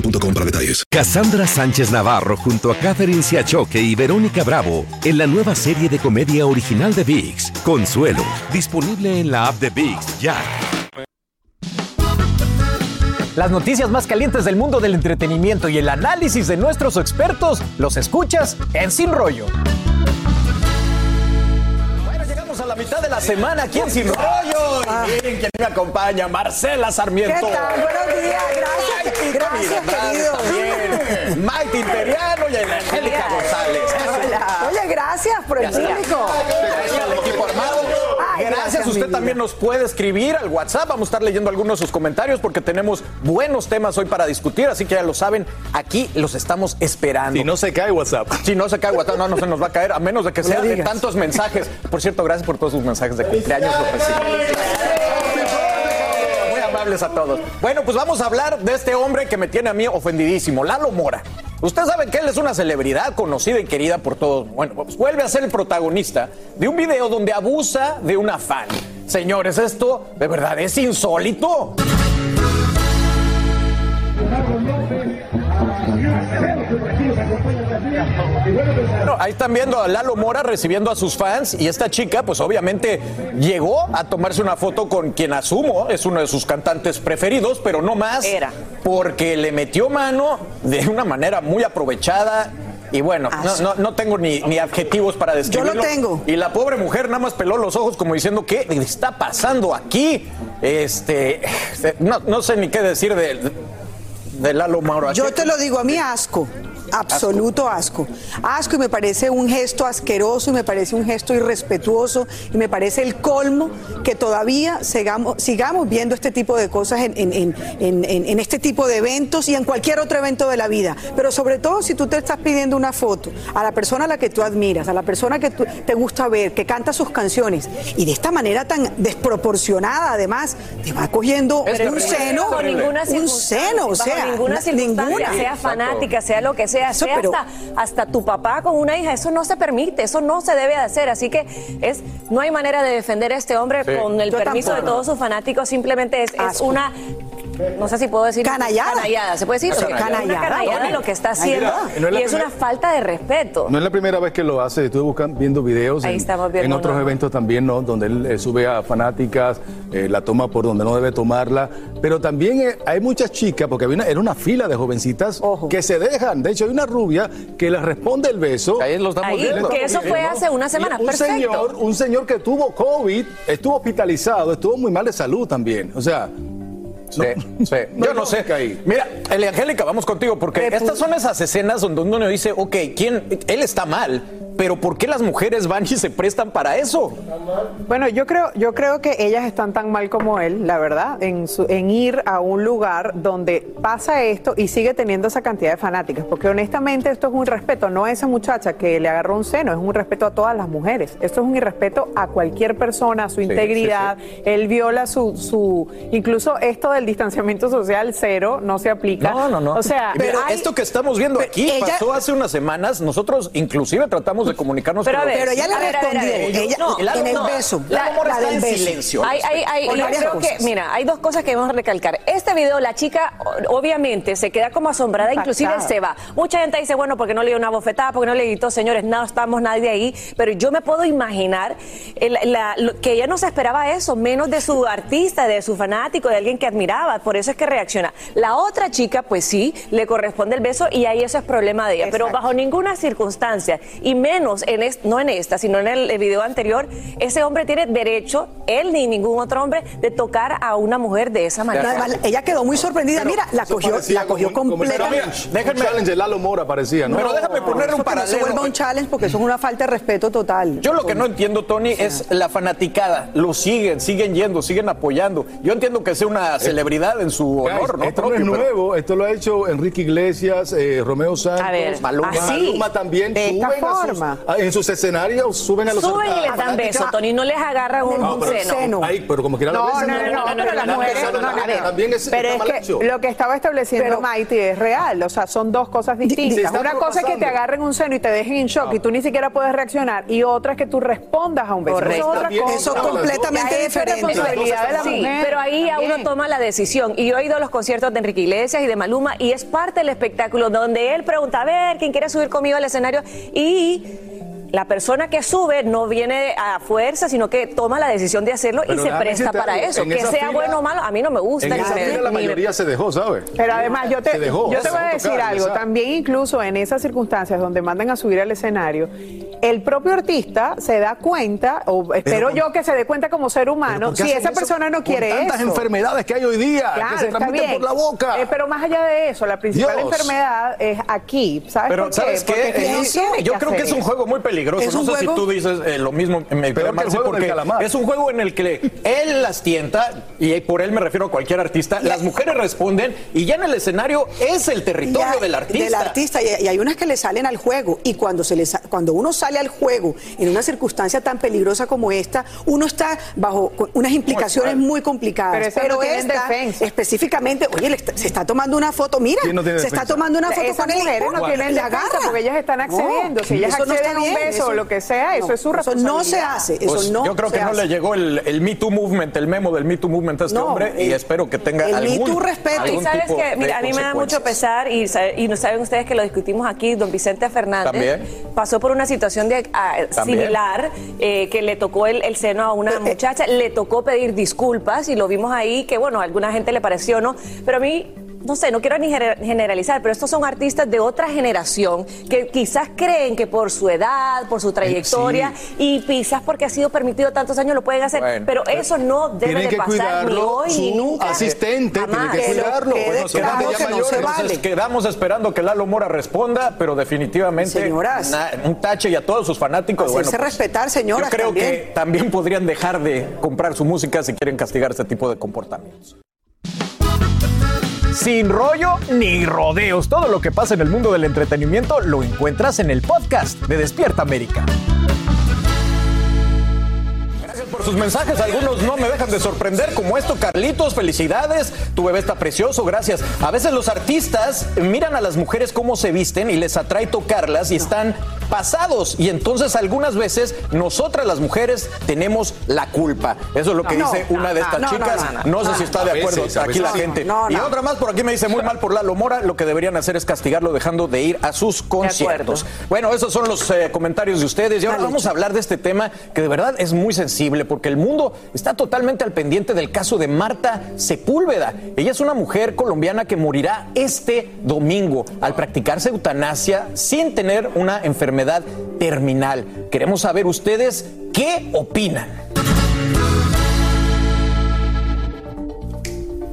boostmobile.com para detalles. Cassandra Sánchez Navarro junto a Catherine Siachoque y Verónica Bravo en la nueva serie de comedia original de VIX, Consuelo, disponible en la app de VIX ya. Las noticias más calientes del mundo del entretenimiento y el análisis de nuestros expertos los escuchas en Sin Rollo. Bueno, llegamos a la mitad de la semana aquí en Sin Rollo. Y miren quién me acompaña, Marcela Sarmiento. ¿Qué tal? Gracias. Querido. También, Mike Interiano y Angélica González. Hola. Oye, gracias por el Gracias. público. Gracias al equipo armado. Gracias. Usted también nos puede escribir al WhatsApp. Vamos a estar leyendo algunos de sus comentarios porque tenemos buenos temas hoy para discutir. Así que ya lo saben, aquí los estamos esperando. Si no se cae WhatsApp. Si no se cae WhatsApp, no, no se nos va a caer, a menos de que No sea de tantos mensajes. Por cierto, gracias por todos sus mensajes de cumpleaños. los a todos. Bueno, pues vamos a hablar de este hombre que me tiene a mí ofendidísimo, Lalo Mora. Usted sabe que él es una celebridad conocida y querida por todos. Bueno, pues vuelve a ser el protagonista de un video donde abusa de una fan. Señores, esto de verdad es insólito. Bueno, ahí están viendo a Lalo Mora recibiendo a sus fans y esta chica pues obviamente llegó a tomarse una foto con quien asumo es uno de sus cantantes preferidos, pero no más Era. porque le metió mano de una manera muy aprovechada. Y bueno, no, no, no tengo ni, ni adjetivos para describirlo. tengo. Y la pobre mujer nada más peló los ojos como diciendo, ¿qué está pasando aquí? Este, no, no sé ni qué decir de, de Lalo Mora. Yo te lo digo, a mí asco. Absoluto asco. Asco y me parece un gesto asqueroso y me parece un gesto irrespetuoso y me parece el colmo que todavía sigamos, sigamos viendo este tipo de cosas en, en- en- en- en- en este tipo de eventos y en cualquier otro evento de la vida. Pero sobre todo si tú te estás pidiendo una foto a la persona a la que tú admiras, a la persona que tú- te gusta ver, que canta sus canciones y de esta manera tan desproporcionada además te va cogiendo un seno, un seno, o sea, ninguna. sea fanática, sea lo que sea, Eso, sea pero- hasta, hasta tu papá con una hija, eso no se permite, eso no se debe de hacer, así que es no hay manera de defender a este hombre Sí. con el Yo permiso tampoco. de todos sus fanáticos, simplemente es, es una no sé si puedo decir Canallada. canallada, se puede decir una canallada. canallada lo que está haciendo Mira, no es y es una falta de respeto. No es la primera vez que lo hace, estuve buscando, viendo videos Ahí en, estamos viendo en otros uno. eventos también, ¿no? Donde él eh, sube a fanáticas, eh, la toma por donde no debe tomarla, pero también eh, hay muchas chicas, porque había una, era una fila de jovencitas que se dejan, de hecho hay una rubia que le responde el beso. Ahí lo Ahí, que eso fue hace una semana, un perfecto. señor, un señor que tuvo COVID, estuvo hospitalizado, estuvo muy mal de salud también, o sea... Sí, sí. Yo no sé. Mira, Elia Angélica, vamos contigo, porque estas son esas escenas donde uno dice, ok, ¿quién? Él está mal, pero ¿por qué las mujeres van y se prestan para eso? Bueno, yo creo, yo creo que ellas están tan mal como él, la verdad, en, su- en ir a un lugar donde pasa esto y sigue teniendo esa cantidad de fanáticas, porque honestamente esto es un irrespeto, no a esa muchacha que le agarró un seno, es un respeto a todas las mujeres. Esto es un irrespeto a cualquier persona, a su integridad. Él viola su, su, incluso esto del distanciamiento social cero no se aplica. No, no, no. O sea, pero hay- esto que estamos viendo aquí ella- pasó hace unas semanas. Nosotros inclusive tratamos de comunicarnos Pero a ver, los- a ver, a ver, a ver. Ellos- No, el no, beso. La, La la está del en beso. silencio. Hay, hay, hay, yo creo cosas. que, mira, hay dos cosas que debemos recalcar. Este video, la chica obviamente se queda como asombrada, inclusive se va. Mucha gente dice, bueno, porque no le dio una bofetada, porque no le gritó, señores, no estamos nadie ahí. Pero yo me puedo imaginar el- la- lo- que ella no se esperaba eso, menos de su artista, de su fanático, de alguien que admiraba. Por eso es que reacciona. La otra chica, pues sí, le corresponde el beso y ahí eso es problema de ella. Pero bajo ninguna circunstancia, y menos en es- no en esta, sino en el video anterior, ese hombre tiene derecho, él ni ningún otro hombre, de tocar a una mujer de esa manera. Además, ella quedó muy sorprendida. Mira, la cogió, la cogió como- como el completamente. challenge, un challenge de Lalo Mora parecía, ¿no? Pero déjame ponerle un que no se paralelo. vuelva un challenge porque eso es una falta de respeto total. Yo lo que no entiendo, Tony, es la fanaticada. Lo siguen, siguen yendo, siguen apoyando. Yo entiendo que sea una celebridad en su Guys, honor, ¿no? esto no es pero- nuevo, esto lo ha hecho Enrique Iglesias, eh, Romeo Santos, A ver, Maluma. así, Maluma también de esta forma. A- en sus escenarios, suben a los Suben y les dan besos, Tony, no les agarran un, No, pero- seno. Ay, pero como quiera No, la besan, no, no, no, pero las mujeres, también es, Pero es que lo que estaba estableciendo Maite es real, o sea, son dos cosas distintas. Una cosa es que te agarren un seno y te dejen en shock y tú ni siquiera puedes reaccionar, y otra es que tú respondas a un beso. Eso es completamente diferente. responsabilidad de la Sí, mujer. pero ahí ya uno toma la decisión. Y yo he ido a los conciertos de Enrique Iglesias y de Maluma y es parte del espectáculo donde él pregunta, a ver, ¿quién quiere subir conmigo al escenario? Y la persona que sube no viene a fuerza, sino que toma la decisión de hacerlo y se presta para eso. Que sea fila- bueno o malo, a mí no me gusta. En esa me- fila la me- mayoría se dejó, ¿sabes? Pero además yo te, Se dejó, yo te voy a decir tocar, algo, también incluso en esas circunstancias donde mandan a subir al escenario, el propio artista se da cuenta, o espero con- yo que se dé cuenta como ser humano, ¿Por qué si esa persona no con quiere tantas eso. enfermedades que hay hoy día, Claro, que se transmiten por la boca. Eh, pero más allá de eso, la principal Dios. enfermedad es aquí. ¿Sabes Pero por qué? ¿sabes Porque qué? no Eso- tiene yo que creo que es un juego muy peligroso. ¿Es no un sé juego? si tú dices eh, lo mismo, me Peor que el juego del porque es un juego en el que él las tienta, y por él me refiero a cualquier artista, las mujeres responden y ya en el escenario es el territorio Ya, del artista. Del artista, y, y hay unas que le salen al juego. Y cuando, se les, cuando uno sale al juego en una circunstancia tan peligrosa como esta, uno está bajo unas implicaciones muy complicadas. Pero no tienen esta, defensa. específicamente, oye, está- se está tomando una foto, mira, ¿Quién no se está tomando una foto Esas con él. mujeres no tienen defensa agarra. porque ellas están accediendo. Si ellas no a un bien, beso o eso- lo que sea, eso no, es su Eso no se responsabilidad. hace, eso Pues no yo creo que no hace. le llegó el, el Me Too Movement, el memo del Me Too Movement a este No, hombre y espero que tenga el Me algún, Too respeto. algún Y sabes tipo que, mira, a mí me da mucho pesar y, no saben ustedes que lo discutimos aquí, don Vicente Fernández También. pasó por una situación de, ah, similar, eh, que le tocó el, el seno a una muchacha, le tocó pedir disculpas y lo vimos ahí, que bueno, a alguna gente le pareció, ¿no? Pero a mí... No sé, no quiero ni gener- generalizar, pero estos son artistas de otra generación que quizás creen que por su edad, por su trayectoria y quizás porque ha sido permitido tantos años lo pueden hacer, Bueno, pero eso no debe Tienen de que pasar ni cuidarlo, hoy ni su nunca. asistente tiene que cuidarlo. Bueno, que ya no se vale. Quedamos esperando que Lalo Mora responda, pero definitivamente Señoras. un tache y a todos sus fanáticos. Hacerse bueno, pues, respetar, señoras, Yo creo también. que también podrían dejar de comprar su música si quieren castigar este tipo de comportamientos. Sin rollo ni rodeos, todo lo que pasa en el mundo del entretenimiento lo encuentras en el podcast de Despierta América. Por sus mensajes, algunos no me dejan de sorprender, como esto, Carlitos, felicidades, tu bebé está precioso, gracias. A veces los artistas miran a las mujeres cómo se visten y les atrae tocarlas y están pasados. Y entonces algunas veces nosotras las mujeres tenemos la culpa. Eso es lo que No, dice no, una de estas no, chicas. no, sé si está de acuerdo aquí la gente. Y otra más por aquí me dice muy mal por Lalo Mora. Lo que deberían hacer es castigarlo dejando de ir a sus conciertos. Bueno, esos son los eh, comentarios de ustedes. Y ahora vamos a hablar de este tema que de verdad es muy sensible porque el mundo está totalmente al pendiente del caso de Marta Sepúlveda. Ella es una mujer colombiana que morirá este domingo al practicarse eutanasia sin tener una enfermedad terminal. Queremos saber ustedes qué opinan.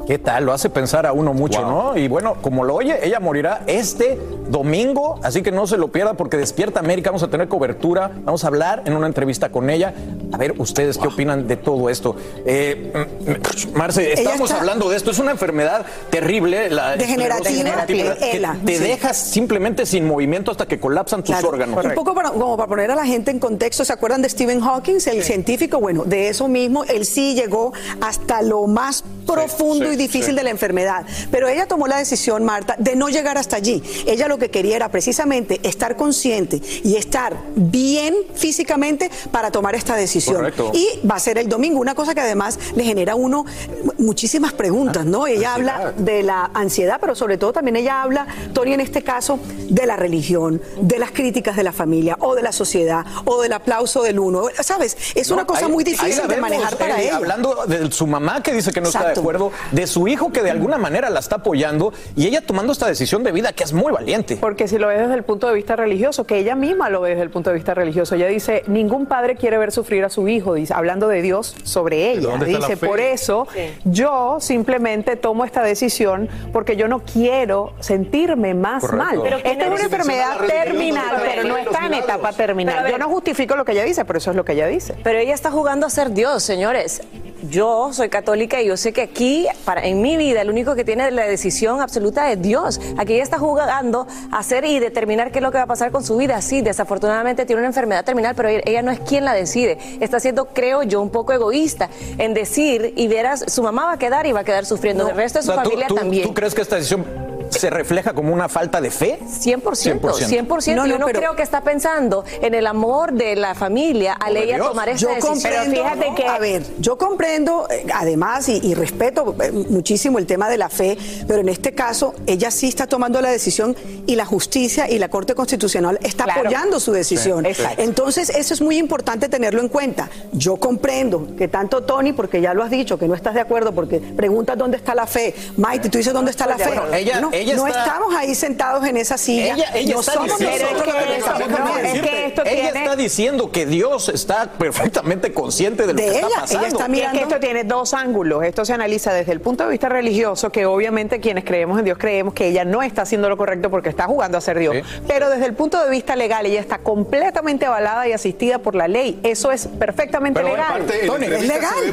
¿Qué tal? Lo hace pensar a uno mucho, ¿no? Y bueno, como lo oye, ella morirá este domingo, así que no se lo pierda porque Despierta América, vamos a tener cobertura, vamos a hablar en una entrevista con ella. A ver, ustedes qué opinan de todo esto. Eh, mm, Marce, estamos está- hablando de esto, es una enfermedad terrible, la Degenerativa, esclerosis que ELA, te sí. dejas simplemente sin movimiento hasta que colapsan tus Claro. órganos. Un poco para- como para poner a la gente en contexto, ¿se acuerdan de Stephen Hawking, el científico? Bueno, de eso mismo, él sí llegó hasta lo más profundo sí, y difícil sí. de la enfermedad. Pero ella tomó la decisión, Marta, de no llegar hasta allí. Ella lo que quería era precisamente estar consciente y estar bien físicamente para tomar esta decisión. Correcto. Y va a ser el domingo, una cosa que además le genera a uno muchísimas preguntas, ¿no? Ella habla de la ansiedad, pero sobre todo también ella habla, Tori, en este caso, de la religión, de las críticas de la familia o de la sociedad o del aplauso del uno. ¿Sabes? Es una cosa ahí- muy difícil de manejar para ella. Hablando de su mamá que dice que no está de acuerdo, de su hijo que de alguna manera la está apoyando y ella tomando esta decisión de vida que es muy valiente. Porque si lo ves desde el punto de vista religioso, que ella misma lo ve desde el punto de vista religioso, ella dice, ningún padre quiere ver sufrir a su hijo, dice, hablando de Dios sobre ella. ¿Dónde está la Dice, por eso yo simplemente tomo esta decisión porque yo no quiero sentirme más Correcto. mal. Pero Esta ¿quién es una enfermedad terminal, ¿dónde está pero no está en etapa terminal. Yo no justifico lo que ella dice, pero eso es lo que ella dice. Pero ella está jugando a ser Dios, señores. Yo soy católica y yo sé que aquí, para, en mi vida, el único que tiene la decisión absoluta es Dios. Aquí ella está jugando a hacer y determinar qué es lo que va a pasar con su vida. Sí, desafortunadamente tiene una enfermedad terminal, pero ella no es quien la decide. Está siendo, creo yo, un poco egoísta en decir y verás, su mamá va a quedar y va a quedar sufriendo. el resto de su O sea, ¿tú- familia tú, también. ¿Tú crees que esta decisión se refleja como una falta de fe? 100%, 100%. No, no, yo no pero- creo que está pensando en el amor de la familia al ella Dios. tomar esta yo decisión. comprendo, a ver, yo comprendo, eh, además, y, y respeto eh, muchísimo el tema de la fe, pero en este caso ella sí está tomando la decisión y la justicia y la Corte Constitucional está Claro. apoyando su decisión. Sí, exacto. Entonces, eso es muy importante tenerlo en cuenta. Yo comprendo que tanto Tony, porque ya lo has dicho, que no estás de acuerdo, porque preguntas dónde está la fe. Maite, tú dices dónde está la fe. Bueno, ella- no, ella no está- estamos ahí sentados en esa silla. Ella, ella no está somos diciendo, nosotros que estamos Déjame tomando. decirte, esto ella tiene- está diciendo que Dios está perfectamente consciente de lo que está pasando. Y es que esto tiene dos ángulos. Esto se analiza desde el punto de vista religioso, que obviamente quienes creemos en Dios creemos que ella no está haciendo lo correcto porque está jugando a ser Dios. Pero desde el punto de vista legal, ella está completamente avalada y asistida por la ley. Eso es perfectamente Pero legal.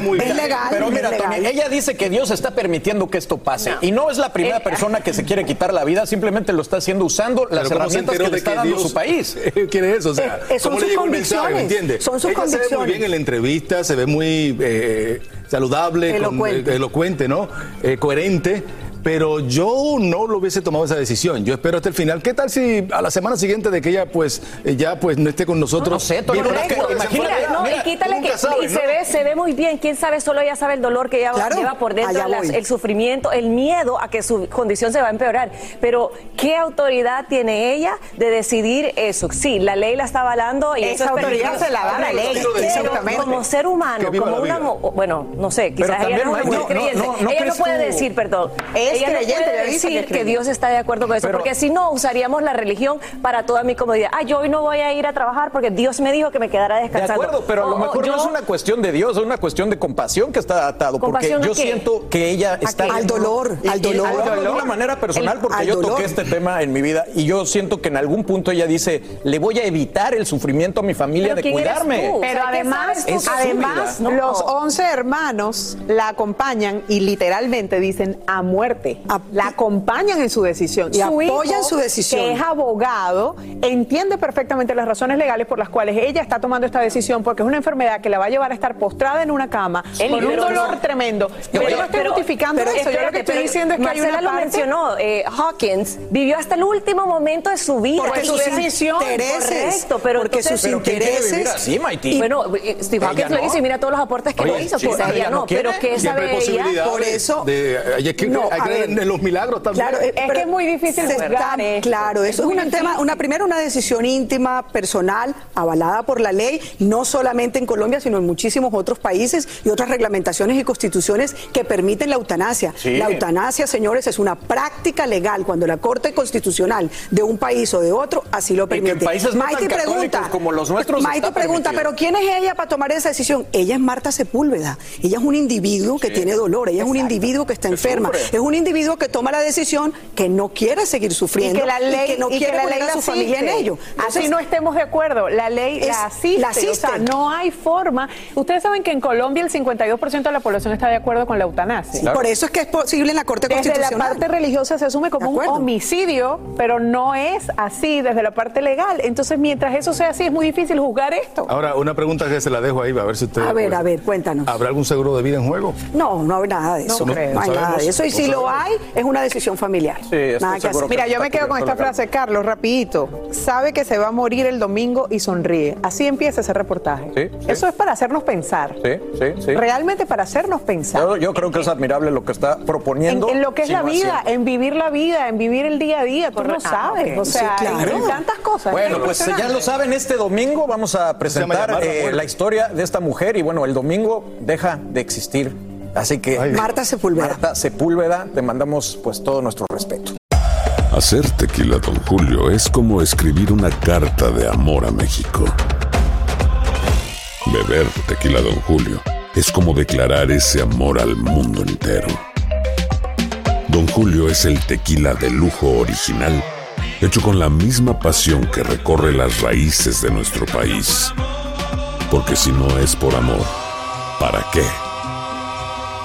muy bien. Pero mira, Tony, ella dice que Dios está permitiendo que esto pase. Y no es la primera persona que se quiere quitar la vida, simplemente lo está haciendo usando las Pero ¿cómo se herramientas que le está que dando Dios su país. quiere eso? O sea, Eh, eh, son ¿cómo le sus convicciones. entiende? Son sus Ella se ve muy bien en la entrevista, se ve muy eh, saludable, con- Elocuente. eh, elocuente, ¿no? Eh, coherente. Pero yo no lo hubiese tomado esa decisión. Yo espero hasta el final. ¿Qué tal si a la semana siguiente de que ella pues eh, ya pues no esté con nosotros? No sé, porque- imagínate, Mira, no, y quítale que sabes, y ¿no? se ve se ve muy bien quién sabe solo ella sabe el dolor que ella Claro, lleva por dentro las- el sufrimiento el miedo a que su condición se va a empeorar pero qué autoridad tiene ella de decidir eso sí la ley la está avalando y Esa eso es autoridad se la da la ley, exactamente. como ser humano como una bueno no sé quizás ella no no, creyente no, no no puede decir perdón Es ella creyente, no puede que decir que. Dios está de acuerdo con eso Pero- porque si no usaríamos la religión para toda mi comodidad ah yo hoy no voy a ir a trabajar porque Dios me dijo que me quedara De descansando acuerdo, pero a lo mejor no es una cuestión de Dios, es una cuestión de compasión que está atado. Porque ¿Compasión a yo qué? siento que ella está. Al dolor, Y- al dolor. Al de una manera personal, El- porque yo dolor. toqué este tema en mi vida y yo siento que en algún punto ella dice: Le voy a evitar el sufrimiento a mi familia Pero de ¿quién eres cuidarme. tú? Pero O sea, ¿qué además? Es además los 11 hermanos la acompañan y literalmente dicen a muerte. La acompañan en su decisión Y Su apoyan hijo, su decisión. Que es abogado, entiende perfectamente las razones legales por las cuales ella está tomando esta decisión, porque es una enfermedad que la va a llevar a estar postrada en una cama Eli, con un pero dolor no. tremendo. Pero yo no estoy justificando pero eso. Yo lo que estoy pero diciendo es que hay Marcela una lo parte- mencionó, eh, Hawkins vivió hasta el último momento de su vida. Porque sus decisión, intereses, correcto, pero porque entonces- sus Pero ¿quién quiere intereses- así, Maití? Bueno, eh, Steve Hawkins lo no. hizo y mira todos los aportes que Oye, no hizo, sí, quizás ella ella no no, quiere. pero ¿qué Siempre hay sabe ella? posibilidades Por eso- de- hay que, No, hay a que en los milagros también. Claro, Es que es muy difícil juzgar está- esto. Claro, Es eso es un tema, una primera una decisión íntima, personal, avalada por la ley, no solamente en Colombia, sino en muchísimos otros países y otras reglamentaciones y constituciones que permiten la eutanasia. Sí. La eutanasia, señores, es una práctica legal cuando la Corte Constitucional de un país o de otro así lo que en permite. países no Maite pregunta, como los nuestros Maite pregunta, permitido. pero ¿quién es ella para tomar esa decisión? Ella es Marta Sepúlveda. Ella es un individuo que tiene dolor, ella es un individuo que está enferma, sufre. es un individuo que toma la decisión que no quiere seguir sufriendo y que la ley, que no y quiere la poner ley a su familia en ello. Así no estemos de acuerdo. La ley Es- la asiste. la O sea, asiste. no hay forma. Ustedes saben que en Colombia el 52% de la población está de acuerdo con la eutanasia. Por eso es que es posible en la Corte Desde la Constitucional. parte religiosa se asume como un homicidio, pero no es así desde la parte legal. Entonces, mientras eso sea así, es muy difícil juzgar esto. Ahora, una pregunta que se la dejo ahí, a ver si usted... A ver, pues, a ver, cuéntanos. ¿Habrá algún seguro de vida en juego? No, no hay nada de No eso. creo. No, hay No nada de eso. Y No si lo hay, es una decisión familiar. nada que hacer. Mira, yo me quedo con esta frase, Carlos, rapidito. Sabe que se va a morir el domingo y sonríe. Así empieza ese reportaje. Sí, sí. Eso es para hacernos pensar. Sí, sí, sí. Realmente para hacernos pensar. Yo, yo creo que es admirable lo que está En, proponiendo. en lo que es Sí, la lo vida, en vivir la vida, en vivir el día a día. Tú no Correcto. sabes. Ah, ok. O sea, Sí, claro. hay tantas cosas. Bueno, Es pues ya lo saben, este domingo vamos a presentar eh, la historia de esta mujer y bueno, el domingo deja de existir. Así que Marta Sepúlveda. Marta Sepúlveda, te mandamos pues todo nuestro respeto. Hacer tequila, Don Julio, es como escribir una carta de amor a México. Beber tequila, Don Julio, es como declarar ese amor al mundo entero. Don Julio es el tequila de lujo original, hecho con la misma pasión que recorre las raíces de nuestro país. Porque si no es por amor, ¿para qué?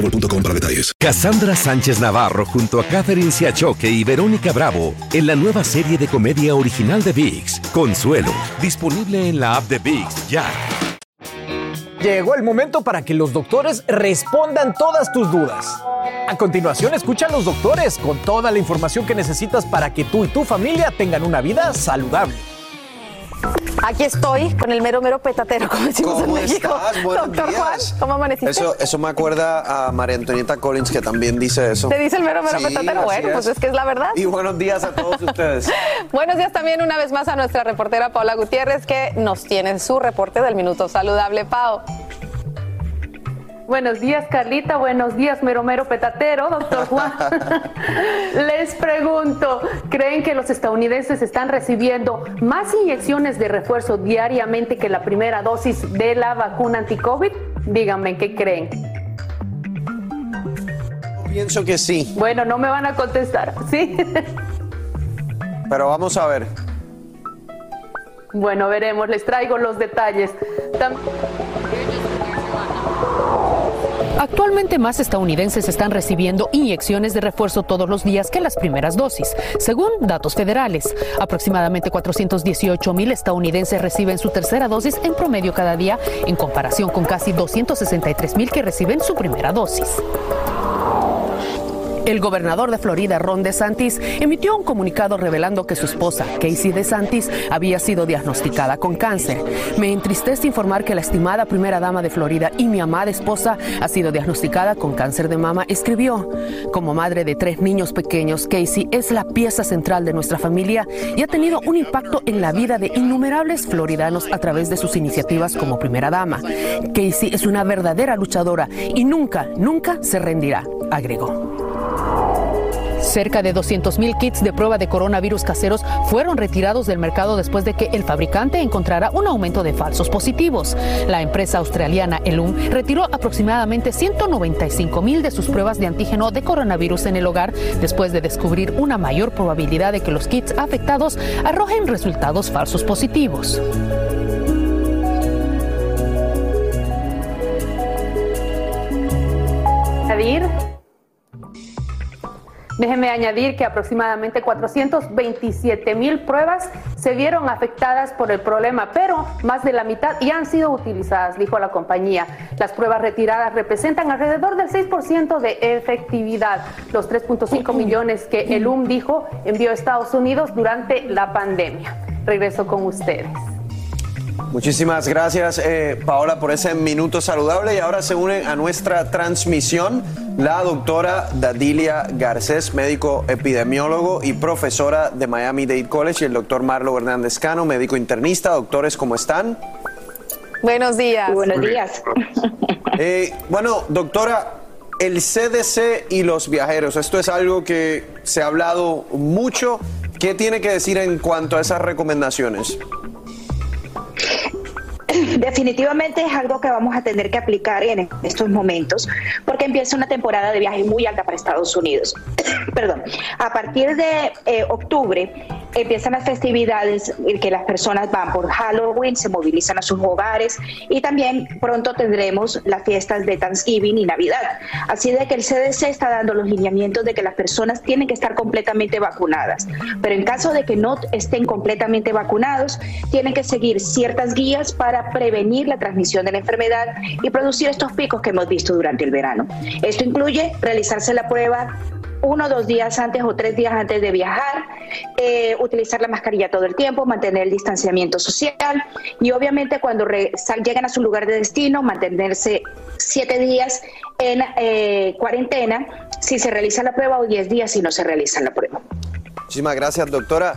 boostmobile.com para detalles. Cassandra Sánchez Navarro junto a Catherine Siachoque y Verónica Bravo en la nueva serie de comedia original de VIX, Consuelo, disponible en la app de VIX ya. Llegó el momento para que los doctores respondan todas tus dudas. A continuación, escucha a los doctores con toda la información que necesitas para que tú y tu familia tengan una vida saludable. Aquí estoy con el mero mero petatero, como decimos ¿Cómo en México. estás? Doctor días. Juan, ¿cómo amaneciste? Eso, eso me acuerda a María Antonieta Collins, que también dice eso. ¿Te dice el mero mero Sí, petatero? Bueno, pues es que es la verdad. Y buenos días a todos ustedes. Buenos días también una vez más a nuestra reportera Paula Gutiérrez que nos tiene su reporte del Minuto Saludable. Pau. Buenos días, Carlita. Buenos días, mero mero petatero, doctor Juan. Les pregunto, ¿creen que los estadounidenses están recibiendo más inyecciones de refuerzo diariamente que la primera dosis de la vacuna anti-COVID? Díganme, ¿qué creen? Pienso que sí, Bueno, no me van a contestar, ¿sí? pero vamos a ver. Bueno, veremos, les traigo los detalles. Actualmente más estadounidenses están recibiendo inyecciones de refuerzo todos los días que las primeras dosis, según datos federales. Aproximadamente 418 mil estadounidenses reciben su tercera dosis en promedio cada día, en comparación con casi 263 mil que reciben su primera dosis. El gobernador de Florida, Ron DeSantis, emitió un comunicado revelando que su esposa, Casey DeSantis, había sido diagnosticada con cáncer. Me entristece informar que la estimada primera dama de Florida y mi amada esposa ha sido diagnosticada con cáncer de mama, escribió. Como madre de tres niños pequeños, Casey es la pieza central de nuestra familia y ha tenido un impacto en la vida de innumerables floridanos a través de sus iniciativas como primera dama. Casey es una verdadera luchadora y nunca, nunca se rendirá, agregó. Cerca de 200.000 kits de prueba de coronavirus caseros fueron retirados del mercado después de que el fabricante encontrara un aumento de falsos positivos. La empresa australiana Elum retiró aproximadamente 195.000 de sus pruebas de antígeno de coronavirus en el hogar después de descubrir una mayor probabilidad de que los kits afectados arrojen resultados falsos positivos. Déjeme añadir que aproximadamente 427 mil pruebas se vieron afectadas por el problema, pero más de la mitad ya han sido utilizadas, dijo la compañía. Las pruebas retiradas representan alrededor del 6% de efectividad, los 3.5 millones que el UM dijo envió a Estados Unidos durante la pandemia. Regreso con ustedes. Muchísimas gracias, eh, Paola, por ese minuto saludable. Y ahora se une a nuestra transmisión la doctora Dadilia Garcés, médico epidemiólogo y profesora de Miami Dade College, y el doctor Marlo Hernández Cano, médico internista. Doctores, ¿cómo están? Buenos días. buenos días. Eh, bueno, doctora, el CDC y los viajeros, esto es algo que se ha hablado mucho. ¿Qué tiene que decir en cuanto a esas recomendaciones? Definitivamente es algo que vamos a tener que aplicar en estos momentos porque empieza una temporada de viaje muy alta para Estados Unidos. Perdón. A partir de eh, octubre empiezan las festividades en que las personas van por Halloween, se movilizan a sus hogares y también pronto tendremos las fiestas de Thanksgiving y Navidad. Así de que el CDC está dando los lineamientos de que las personas tienen que estar completamente vacunadas. Pero en caso de que no estén completamente vacunados, tienen que seguir ciertas guías para prevenir la transmisión de la enfermedad y producir estos picos que hemos visto durante el verano. Esto incluye realizarse la prueba uno o dos días antes o tres días antes de viajar, eh, utilizar la mascarilla todo el tiempo, mantener el distanciamiento social y obviamente cuando llegan a su lugar de destino, mantenerse siete días en eh, cuarentena si se realiza la prueba o diez días si no se realiza la prueba. Muchísimas gracias, doctora.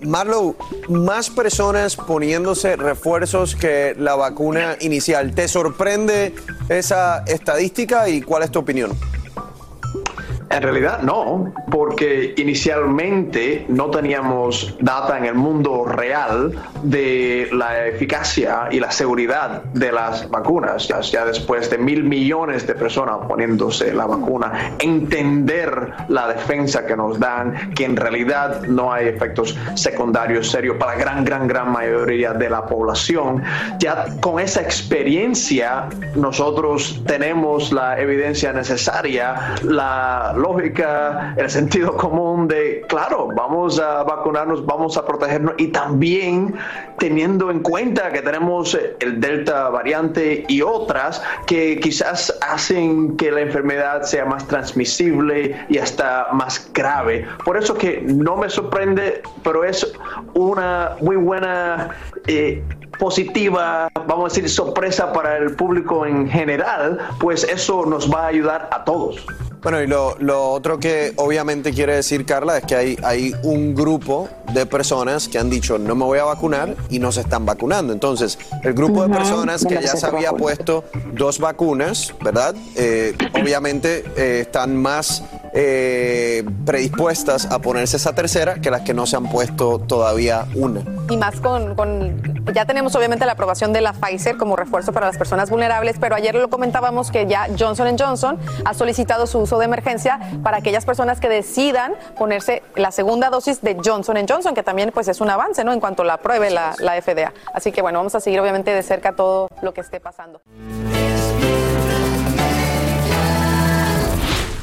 Marlow, más personas poniéndose refuerzos que la vacuna inicial. ¿Te sorprende esa estadística y cuál es tu opinión? En realidad no, porque inicialmente no teníamos data en el mundo real de la eficacia y la seguridad de las vacunas. Ya, después de mil millones de personas poniéndose la vacuna, entender la defensa que nos dan, que en realidad no hay efectos secundarios serios para gran, gran, gran mayoría de la población. Ya con esa experiencia nosotros tenemos la evidencia necesaria, la lógica, el sentido común de, claro, vamos a vacunarnos, vamos a protegernos y también teniendo en cuenta que tenemos el Delta variante y otras que quizás hacen que la enfermedad sea más transmisible y hasta más grave. Por eso que no me sorprende, pero es una muy buena... Eh, positiva, vamos a decir, sorpresa para el público en general, pues eso nos va a ayudar a todos. Bueno, y lo, otro que obviamente quiere decir, Carla, es que hay, hay un grupo de personas que han dicho no me voy a vacunar y no se están vacunando. Entonces, el grupo de personas que ya se había puesto dos vacunas, ¿verdad? Eh, obviamente eh, están más eh, predispuestas a ponerse esa tercera que las que no se han puesto todavía una. Y más con, con, ya tenemos obviamente la aprobación de la Pfizer como refuerzo para las personas vulnerables, pero ayer lo comentábamos que ya Johnson Johnson ha solicitado su uso de emergencia para aquellas personas que decidan ponerse la segunda dosis de Johnson Johnson, que también pues es un avance, ¿no? En cuanto la apruebe la, la FDA. Así que bueno, vamos a seguir obviamente de cerca todo lo que esté pasando.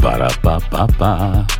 Para, pa, pa, pa.